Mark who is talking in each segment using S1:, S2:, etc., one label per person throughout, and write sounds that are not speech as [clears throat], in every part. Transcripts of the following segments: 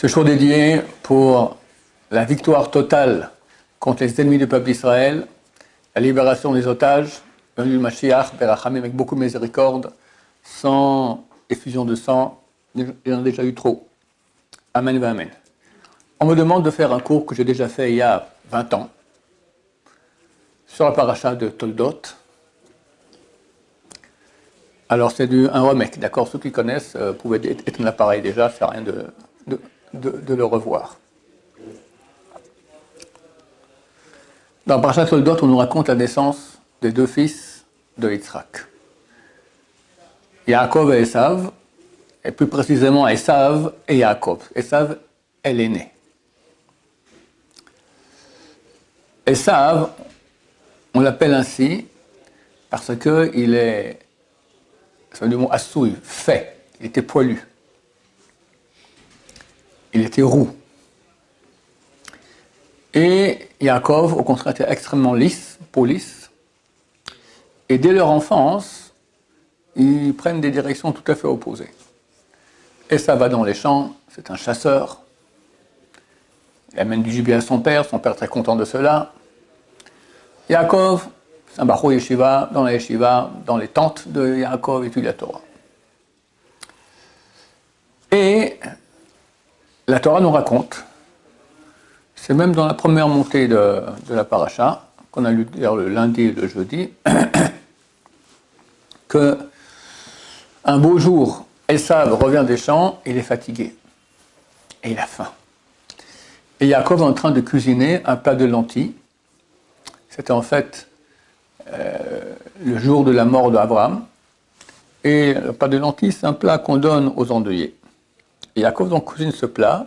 S1: Ce jour dédié pour la victoire totale contre les ennemis du peuple d'Israël, la libération des otages, venu Mashiach, Beracham, avec beaucoup de miséricorde, sans effusion de sang, il y en a déjà eu trop. Amen, amen. On me demande de faire un cours que j'ai déjà fait il y a 20 ans sur la paracha de Toldot. Alors c'est un remake, d'accord? Ceux qui connaissent euh, pouvaient éteindre l'appareil déjà, c'est rien de, le revoir. Dans de Toldot, on nous raconte la naissance des deux fils de Yitzhak. Yaakov et Esav, et plus précisément Esav et Yaakov. Esav est l'aîné. Esav, on l'appelle ainsi parce qu'il est, c'est du mot assouille, fait, il était poilu. Il était roux. Et Yaakov, au contraire, était extrêmement lisse, police. Et dès leur enfance, ils prennent des directions tout à fait opposées. Et ça va dans les champs, c'est un chasseur. Il amène du gibier à son père, son père très content de cela. Yaakov, c'est un barreau yeshiva, dans la yeshiva, dans les tentes de Yaakov, étudie la Torah. Et la Torah nous raconte, c'est même dans la première montée de, la paracha, qu'on a lu le lundi et le jeudi, [clears throat] que un beau jour, Esav revient des champs, il est fatigué. Et il a faim. Et Yaakov est en train de cuisiner un plat de lentilles. C'était en fait euh, le jour de la mort d'Abraham. Et le plat de lentilles, c'est un plat qu'on donne aux endeuillés. Et Yaakov donc cuisine ce plat,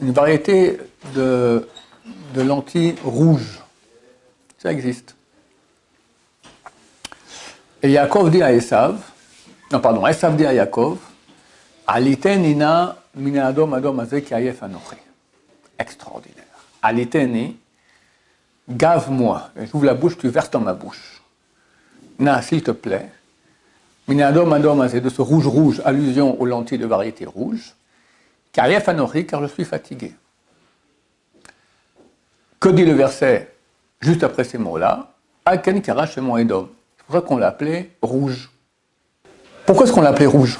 S1: une variété de, lentilles rouges. Ça existe. Et Yaakov dit à Esav, non, pardon, Esav dit à Yaakov, Alitenina minadom adom ayef Extraordinaire. Aliteni, gave-moi. J'ouvre la bouche, tu verses dans ma bouche. Na, s'il te plaît. Minadom adom de ce rouge-rouge, allusion aux lentilles de variété rouge. Kayef anochi, car je suis fatigué. Que dit le verset juste après ces mots-là? Aken karash mon edom. C'est pour ça qu'on l'a appelé rouge. Pourquoi est-ce qu'on l'a appelé rouge?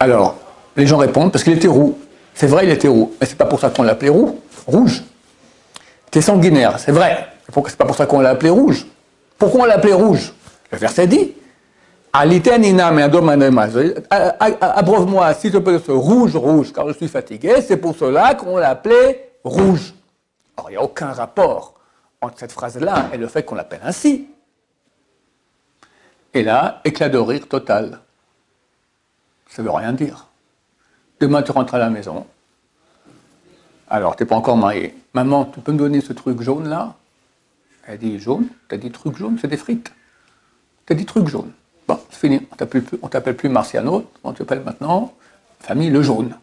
S1: Alors, les gens répondent parce qu'il était roux. C'est vrai, il était roux, mais c'est pas pour ça qu'on l'a appelé roux, rouge. C'était sanguinaire, c'est vrai. C'est pas pour ça qu'on l'a appelé rouge? Pourquoi on l'a appelé rouge? Le verset dit Abreuve-moi, s'il te plaît, ce rouge, rouge, car je suis fatigué. C'est pour cela qu'on l'a appelé rouge. Alors, il n'y a aucun rapport entre cette phrase-là et le fait qu'on l'appelle ainsi. Et là, éclat de rire total. Ça ne veut rien dire. Demain, tu rentres à la maison. Alors, tu n'es pas encore marié. Maman, tu peux me donner ce truc jaune là Elle dit jaune? Tu as dit truc jaune? C'est des frites. Tu as dit truc jaune. C'est fini. On ne t'appelle plus Marciano. On t'appelle maintenant famille Le Jaune.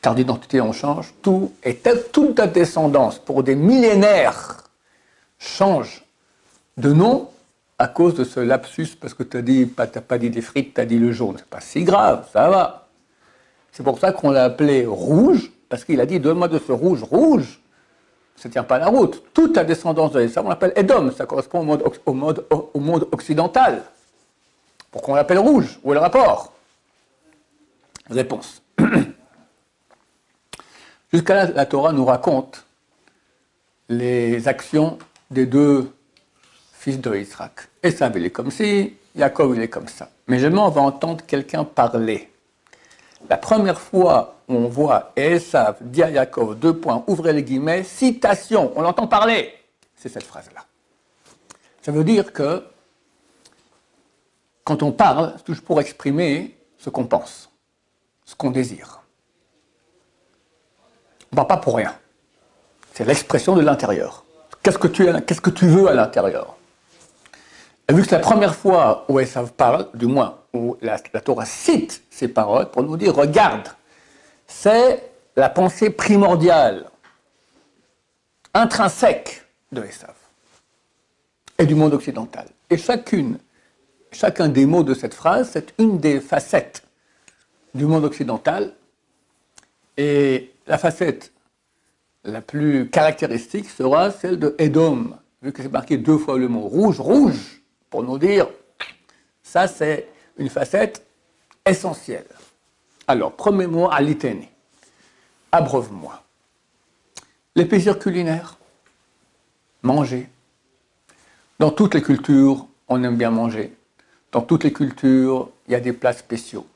S1: Carte d'identité, on change. Tout et toute ta descendance, pour des millénaires, change de nom à cause de ce lapsus, parce que tu n'as dit, pas, pas dit des frites, tu as dit le jaune. C'est pas si grave, ça va. C'est pour ça qu'on l'a appelé rouge, parce qu'il a dit, donne-moi de ce rouge rouge. Ça ne tient pas la route. Toute la descendance de ça, on l'appelle Edom. Ça correspond au au monde occidental. Pourquoi on l'appelle rouge Où est le rapport? Réponse. [clears throat] Jusqu'à là, la Torah nous raconte les actions des deux fils de Israël. Esav, il est comme ci, Jacob, il est comme ça. Mais jamais on va entendre quelqu'un parler. La première fois où on voit Esav dit à Jacob, deux points, ouvrez les guillemets, citation, on l'entend parler, c'est cette phrase-là. Ça veut dire que quand on parle, c'est toujours pour exprimer ce qu'on pense, ce qu'on désire? On ne parle pas pour rien. C'est l'expression de l'intérieur. Qu'est-ce que tu, veux à l'intérieur? Et vu que c'est la première fois où Esav parle, du moins où la, Torah cite ces paroles pour nous dire regarde, c'est la pensée primordiale, intrinsèque de Esav et du monde occidental. Et chacune, chacun des mots de cette phrase, c'est une des facettes du monde occidental Et la facette la plus caractéristique sera celle de Edom, vu que c'est marqué deux fois le mot rouge, rouge, pour nous dire, ça c'est une facette essentielle. Alors, premier mot, alitene. Abreuve-moi. Les plaisirs culinaires. Manger. Dans toutes les cultures, on aime bien manger. Dans toutes les cultures, il y a des plats spéciaux.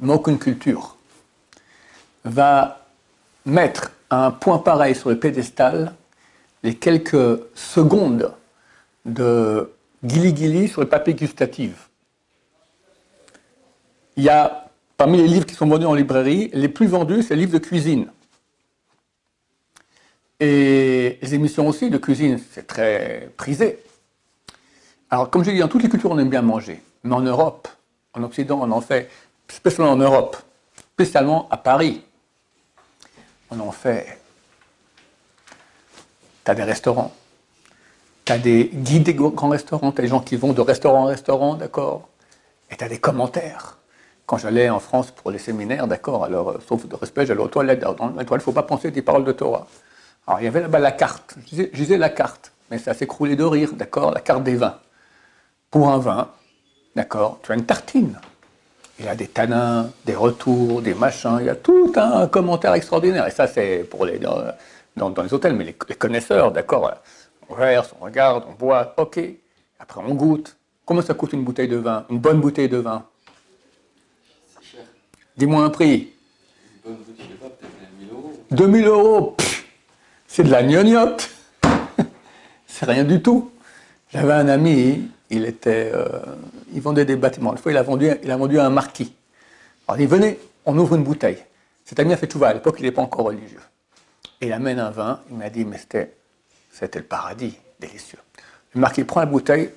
S1: Mais aucune culture va mettre un point pareil sur le pédestal les quelques secondes de guili-guili sur le papier gustatif. Il y a, parmi les livres qui sont vendus en librairie, les plus vendus, c'est les livres de cuisine. Et les émissions aussi de cuisine, c'est très prisé. Alors, comme je dis, dans toutes les cultures, on aime bien manger. Mais en Europe, en Occident, on en fait, spécialement en Europe, spécialement à Paris, on en fait. Tu as des restaurants, tu as des guides des grands restaurants, tu as des gens qui vont de restaurant en restaurant, d'accord? Et tu as des commentaires. Quand j'allais en France pour les séminaires, d'accord, alors, euh, sauf de respect, j'allais aux toilettes. Dans les toilettes, il ne faut pas penser des paroles de Torah. Alors, il y avait là-bas la carte. Je disais, la carte, mais ça s'écroulait de rire, d'accord? La carte des vins. Pour un vin, d'accord, tu as une tartine. Il y a des tanins, des retours, des machins, il y a tout un commentaire extraordinaire. Et ça, c'est pour les, dans, les hôtels, mais les, connaisseurs, d'accord, on verse, on regarde, on boit, ok. Après, on goûte. Combien ça coûte une bouteille de vin Une bonne bouteille de vin? Dis-moi un prix. Une bonne bouteille de vin, peut-être 2000 euros. 2000 euros C'est de la gnognotte [laughs] C'est rien du tout. J'avais un ami, euh, il vendait des bâtiments. Une fois, il a vendu, il a vendu à un marquis. Alors, il dit Venez, on ouvre une bouteille. Cet ami a fait tout. À l'époque, il n'est pas encore religieux. Il amène un vin. Il m'a dit Mais c'était, le paradis, délicieux. Le marquis prend la bouteille,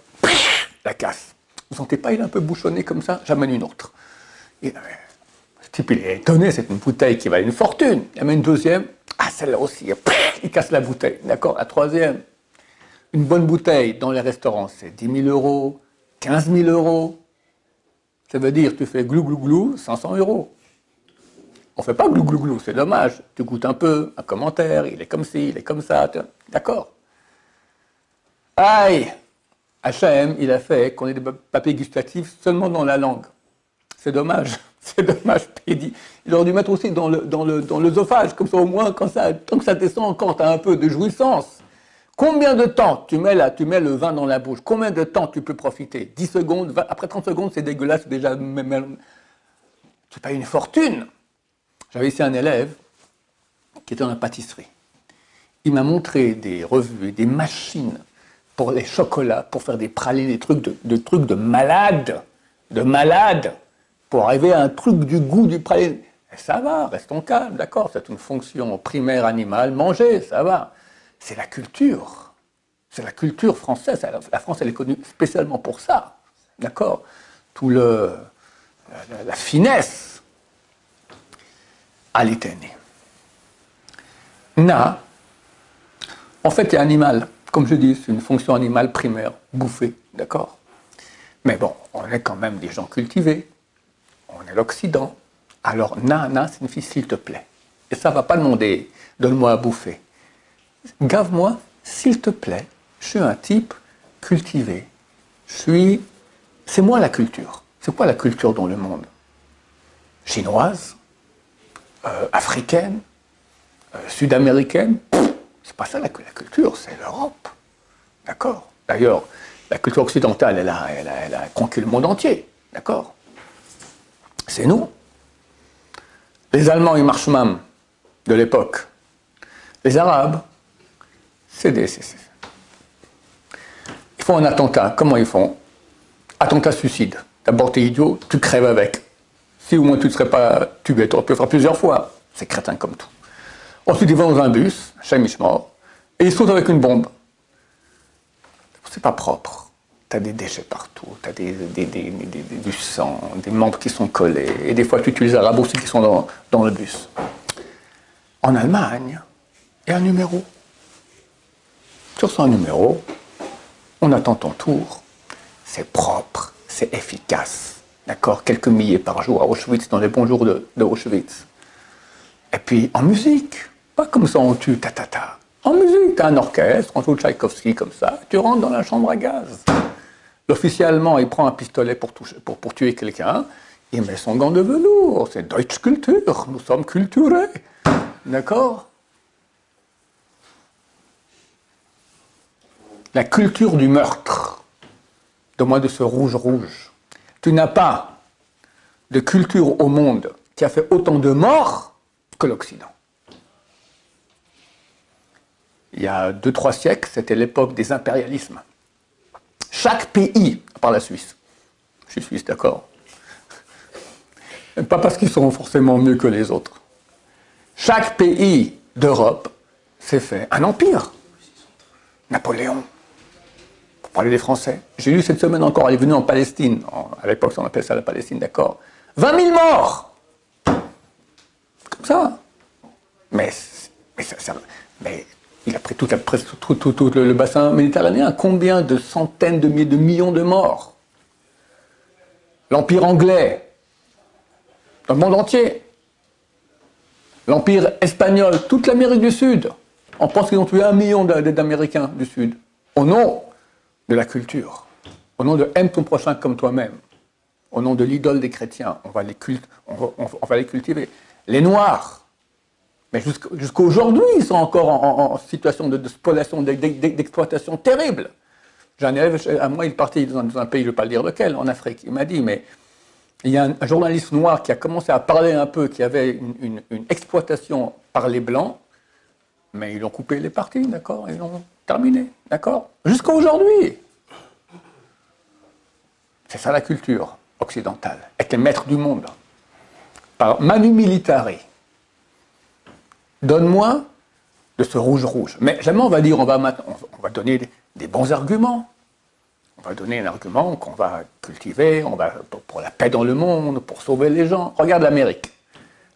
S1: la casse. Vous sentez pas, il est un peu bouchonné comme ça? J'amène une autre. Et, ce type, il est étonné, c'est une bouteille qui valait une fortune. Il amène une deuxième. Ah, celle-là aussi. Il casse la bouteille. D'accord? La troisième. Une bonne bouteille dans les restaurants, c'est 10 000 euros, 15 000 euros. Ça veut dire tu fais glou glou glou, 500 euros. On ne fait pas glou glou glou, c'est dommage. Tu goûtes un peu, un commentaire, il est comme ci, il est comme ça. D'accord. Aïe H&M, il a fait qu'on ait des papiers gustatifs seulement dans la langue. C'est dommage. [laughs] C'est dommage. [laughs] Il, aurait dû mettre aussi dans l'œsophage, le, dans comme ça au moins, quand ça, tant que ça descend encore, tu as un peu de jouissance. Combien de temps tu mets, le vin dans la bouche? Combien de temps tu peux profiter? 10 secondes Après 30 secondes, c'est dégueulasse déjà. Tu payes une fortune. J'avais ici un élève qui était dans la pâtisserie. Il m'a montré des revues, des machines pour les chocolats, pour faire des pralines, des trucs de, trucs de malade, de malade, pour arriver à un truc du goût du praline. ça va, restons calmes, d'accord, c'est une fonction primaire animale, manger, ça va c'est la culture. C'est la culture française. La France, elle est connue spécialement pour ça. D'accord? Tout le. La, finesse à l'éternel. Na, en fait, est animal. Comme je dis, c'est une fonction animale primaire, bouffer. D'accord? Mais bon, on est quand même des gens cultivés. On est l'Occident. Alors, na, na signifie s'il te plaît. Et ça ne va pas demander donne-moi à bouffer gave-moi, s'il te plaît, je suis un type cultivé. Je suis. C'est moi la culture. C'est quoi la culture dans le monde? Chinoise euh, Africaine euh, Sud-américaine? C'est pas ça la, culture, c'est l'Europe. D'accord? D'ailleurs, la culture occidentale, elle a, elle, a, conquis le monde entier. D'accord? C'est nous. Les Allemands et Marshman de l'époque. Les Arabes, c'est des. Ils font un attentat. Comment ils font? Attentat suicide. D'abord, t'es idiot, tu crèves avec. Si au moins tu ne serais pas tué, tu aurais pu le faire plusieurs fois. C'est crétin comme tout. Ensuite, ils vont dans un bus, mort, et ils sautent avec une bombe. C'est pas propre. Tu as des déchets partout, tu as des, du sang, des membres qui sont collés, et des fois tu utilises un rabot aussi qui sont dans, dans le bus. En Allemagne, il y a un numéro sur son numéro, on attend ton tour. C'est propre, c'est efficace. D'accord? Quelques milliers par jour à Auschwitz, dans les bons jours de, Auschwitz. Et puis en musique, pas comme ça on tue ta ta ta. En musique, t'as un orchestre, on joue Tchaïkovski comme ça, tu rentres dans la chambre à gaz. L'officier allemand, il prend un pistolet pour, tuer quelqu'un, il met son gant de velours, c'est Deutsche Kultur, nous sommes culturés. D'accord? La culture du meurtre, de moins de ce rouge-rouge. Tu n'as pas de culture au monde qui a fait autant de morts que l'Occident il y a deux, trois siècles, c'était l'époque des impérialismes. Chaque pays, à part la Suisse, je suis suisse, d'accord Pas parce qu'ils sont forcément mieux que les autres. Chaque pays d'Europe s'est fait un empire. Napoléon, parler des Français. J'ai lu cette semaine encore, il est venu en Palestine. À l'époque, on appelait ça la Palestine, d'accord 20 000 morts Comme ça. Mais, il a pris tout, le bassin méditerranéen. Combien de centaines de de millions de morts? L'Empire anglais, dans le monde entier. L'Empire espagnol, toute l'Amérique du Sud. On pense qu'ils ont tué un million d'Américains du Sud. Au nom de la culture. Au nom de aime ton prochain comme toi-même. Au nom de l'idole des chrétiens. On va les, cultiver. Les Noirs, mais jusqu'à aujourd'hui, ils sont encore en, situation de, spoliation, d'exploitation terrible. J'en ai à moi, il partait dans, un pays, je ne vais pas le dire lequel, en Afrique. Il m'a dit, mais il y a un, journaliste noir qui a commencé à parler un peu, qui avait une, exploitation par les Blancs, mais ils ont coupé les parties, d'accord Ils l'ont terminé, d'accord Jusqu'à aujourd'hui. C'est ça la culture occidentale, être les maîtres du monde. Par manu militari. Donne-moi de ce rouge-rouge. Mais jamais on va dire, on on va donner des, bons arguments. On va donner un argument qu'on va cultiver, on va pour, la paix dans le monde, pour sauver les gens. Regarde l'Amérique.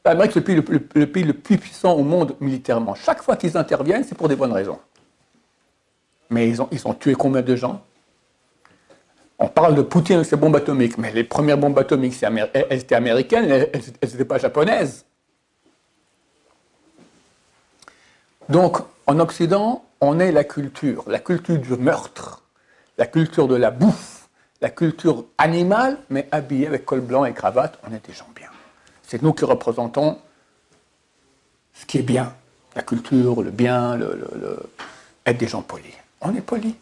S1: L'Amérique, c'est le, pays le plus puissant au monde militairement. Chaque fois qu'ils interviennent, c'est pour des bonnes raisons. Mais ils ont, tué combien de gens? On parle de Poutine avec ses bombes atomiques, mais les premières bombes atomiques, elles étaient américaines, elles n'étaient pas japonaises. Donc, en Occident, on est la culture, la culture du meurtre, la culture de la bouffe, la culture animale, mais habillée avec col blanc et cravate, on est des gens bien. C'est nous qui représentons ce qui est bien, la culture, le bien, le, être des gens polis. On est polis.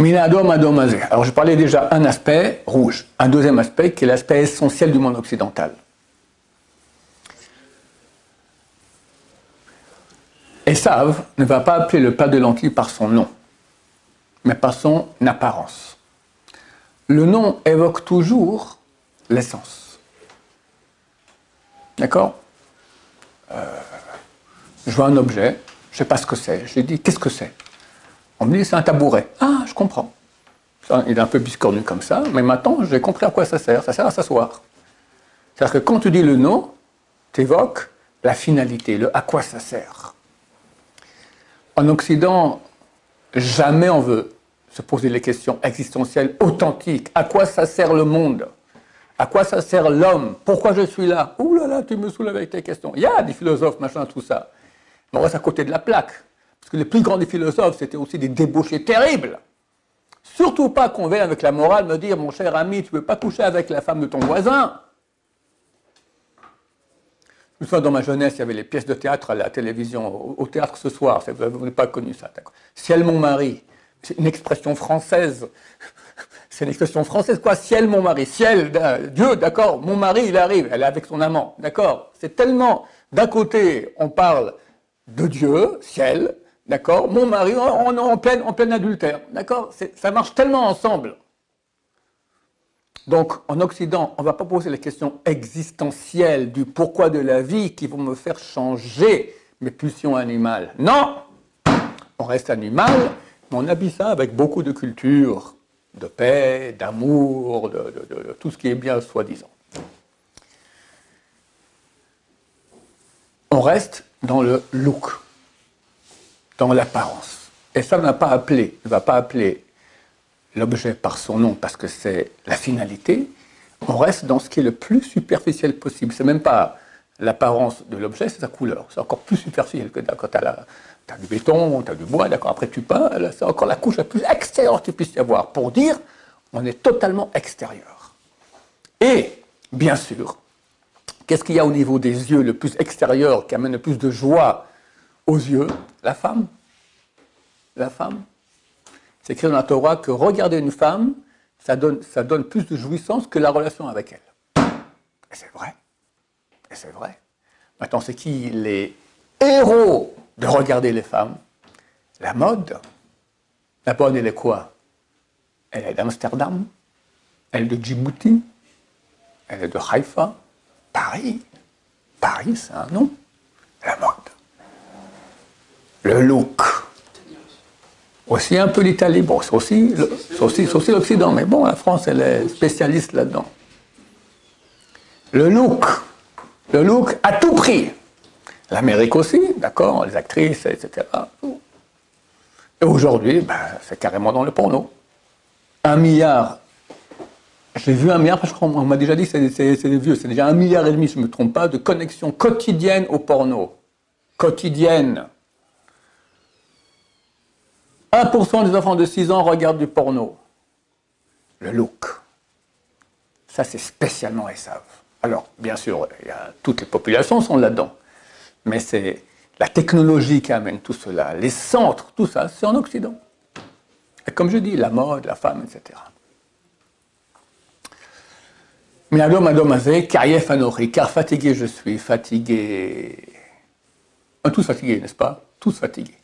S1: Alors je parlais déjà un aspect rouge, un deuxième aspect qui est l'aspect essentiel du monde occidental. Esav ne va pas appeler le plat de lentilles par son nom, mais par son apparence. Le nom évoque toujours l'essence. D'accord? Euh, Je vois un objet, je ne sais pas ce que c'est. Je dis, qu'est-ce que c'est? On me dit, c'est un tabouret. Ah, je comprends. il est un peu biscornu comme ça, mais maintenant, j'ai compris à quoi ça sert. Ça sert à s'asseoir. C'est-à-dire que quand tu dis le nom, tu évoques la finalité, le à quoi ça sert. En Occident, jamais on veut se poser les questions existentielles authentiques. À quoi ça sert le monde? À quoi ça sert l'homme? Pourquoi je suis là? Ouh là là, tu me soulèves avec tes questions. Il y a des philosophes, machin, tout ça. Mais on reste à côté de la plaque. Parce que les plus grands des philosophes, c'était aussi des débauchés terribles. Surtout pas qu'on vienne avec la morale me dire, mon cher ami, tu ne peux pas coucher avec la femme de ton voisin. Une fois dans ma jeunesse, il y avait les pièces de théâtre à la télévision, au, théâtre ce soir. Vous n'avez pas connu ça, Ciel mon mari, c'est une expression française. C'est une expression française, quoi Ciel mon mari, ciel, Dieu, d'accord. Mon mari, il arrive, elle est avec son amant, d'accord. C'est tellement, d'un côté, on parle de Dieu, ciel, d'accord. Mon mari, on est en plein, en plein adultère, d'accord. Ça marche tellement ensemble. Donc, en Occident, on ne va pas poser les questions existentielles du pourquoi de la vie qui vont me faire changer mes pulsions animales. Non! On reste animal, on habille ça avec beaucoup de culture, de paix, d'amour, de, tout ce qui est bien soi-disant. On reste dans le look, dans l'apparence. Et ça ne va pas appeler, ne va pas appeler l'objet par son nom parce que c'est la finalité, on reste dans ce qui est le plus superficiel possible. C'est même pas l'apparence de l'objet, c'est sa couleur. C'est encore plus superficiel que quand tu as, du béton, tu as du bois, d'accord, après tu peins, c'est encore la couche la plus extérieure que tu puisses y avoir pour dire on est totalement extérieur. Et, bien sûr, qu'est-ce qu'il y a au niveau des yeux le plus extérieur qui amène le plus de joie aux yeux? La femme. La femme. C'est écrit dans la Torah que regarder une femme, ça donne, ça donne plus de jouissance que la relation avec elle. Et c'est vrai. Et c'est vrai. Maintenant, c'est qui les héros de regarder les femmes La mode. La mode, elle est quoi? Elle est d'Amsterdam, elle est de Djibouti, elle est de Haïfa, Paris. Paris, c'est un nom. La mode. Le look. Aussi un peu l'Italie. Bon, c'est aussi l'Occident, mais bon, la France, elle est spécialiste là-dedans. Le look le look à tout prix. L'Amérique aussi, d'accord, les actrices, etc. Et aujourd'hui, ben, c'est carrément dans le porno. Un milliard, j'ai vu un milliard, parce qu'on m'a déjà dit que c'est vieux, c'est déjà un milliard et demi, je ne me trompe pas, de connexions quotidiennes au porno. Quotidiennes. 1% des enfants de 6 ans regardent du porno. Le look. Ça, c'est spécialement savent. Alors, bien sûr, toutes les populations sont là-dedans, mais c'est la technologie qui amène tout cela, les centres, tout ça, c'est en Occident. Et comme je dis, la mode, la femme, etc. Mais car fatigué je suis, fatigué. Tous fatigués, n'est-ce pas? Tous fatigués.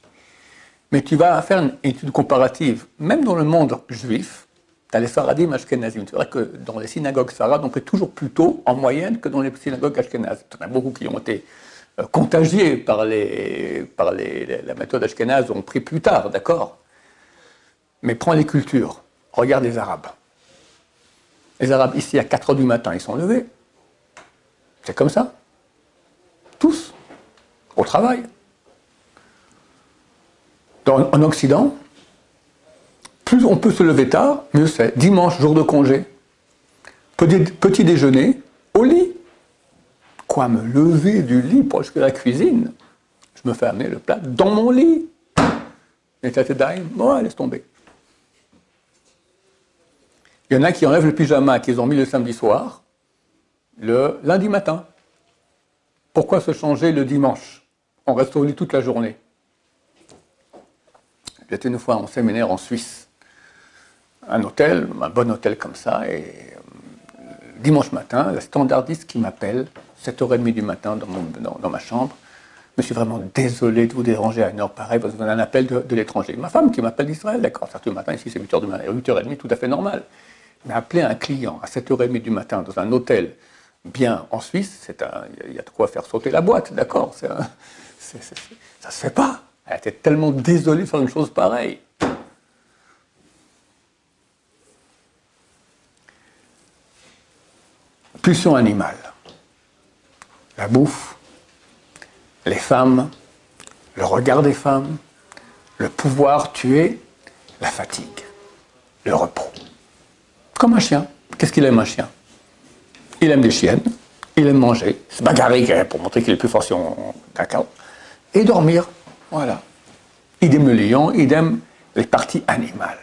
S1: Mais tu vas faire une étude comparative, même dans le monde juif, tu as les Faradim Ashkenazim. C'est vrai que dans les synagogues farades, on fait toujours plus tôt en moyenne que dans les synagogues Ashkenazes. Il y en a beaucoup qui ont été contagiés par, les, par les, la méthode Ashkenaz, ont pris plus tard, d'accord? Mais prends les cultures. Regarde les Arabes. Les Arabes, ici, à 4 h du matin, ils sont levés. C'est comme ça. Tous. Au travail. En Occident, plus on peut se lever tard, mieux c'est. Dimanche, jour de congé, petit, déjeuner, au lit. Quoi, me lever du lit pour jusqu'à la cuisine Je me fais amener le plat dans mon lit. Et t'as bon, laisse tomber. Il y en a qui enlèvent le pyjama qu'ils ont mis le samedi soir, le lundi matin. Pourquoi se changer le dimanche? On reste au lit toute la journée. J'étais une fois en séminaire en Suisse un hôtel, un bon hôtel comme ça, et euh, dimanche matin, la standardiste qui m'appelle, 7h30 du matin dans, dans, ma chambre, je me suis vraiment désolé de vous déranger à une heure pareille parce que vous avez un appel de, l'étranger. Ma femme qui m'appelle d'Israël, d'accord, du matin, ici c'est 8h du matin, 8h30, tout à fait normal. Mais appeler un client à 7h30 du matin dans un hôtel bien en Suisse, il y, a de quoi faire sauter la boîte, d'accord Ça ne se fait pas. Elle était tellement désolée de faire une chose pareille. pulsion animale. La bouffe, les femmes, le regard des femmes, le pouvoir tuer, la fatigue, le repos. Comme un chien. Qu'est-ce qu'il aime un chien? Il aime des chiennes, il aime manger, se bagarrer pour montrer qu'il est plus fort sur cacao, et dormir. Voilà. Il aime le lion, aime les parties animales.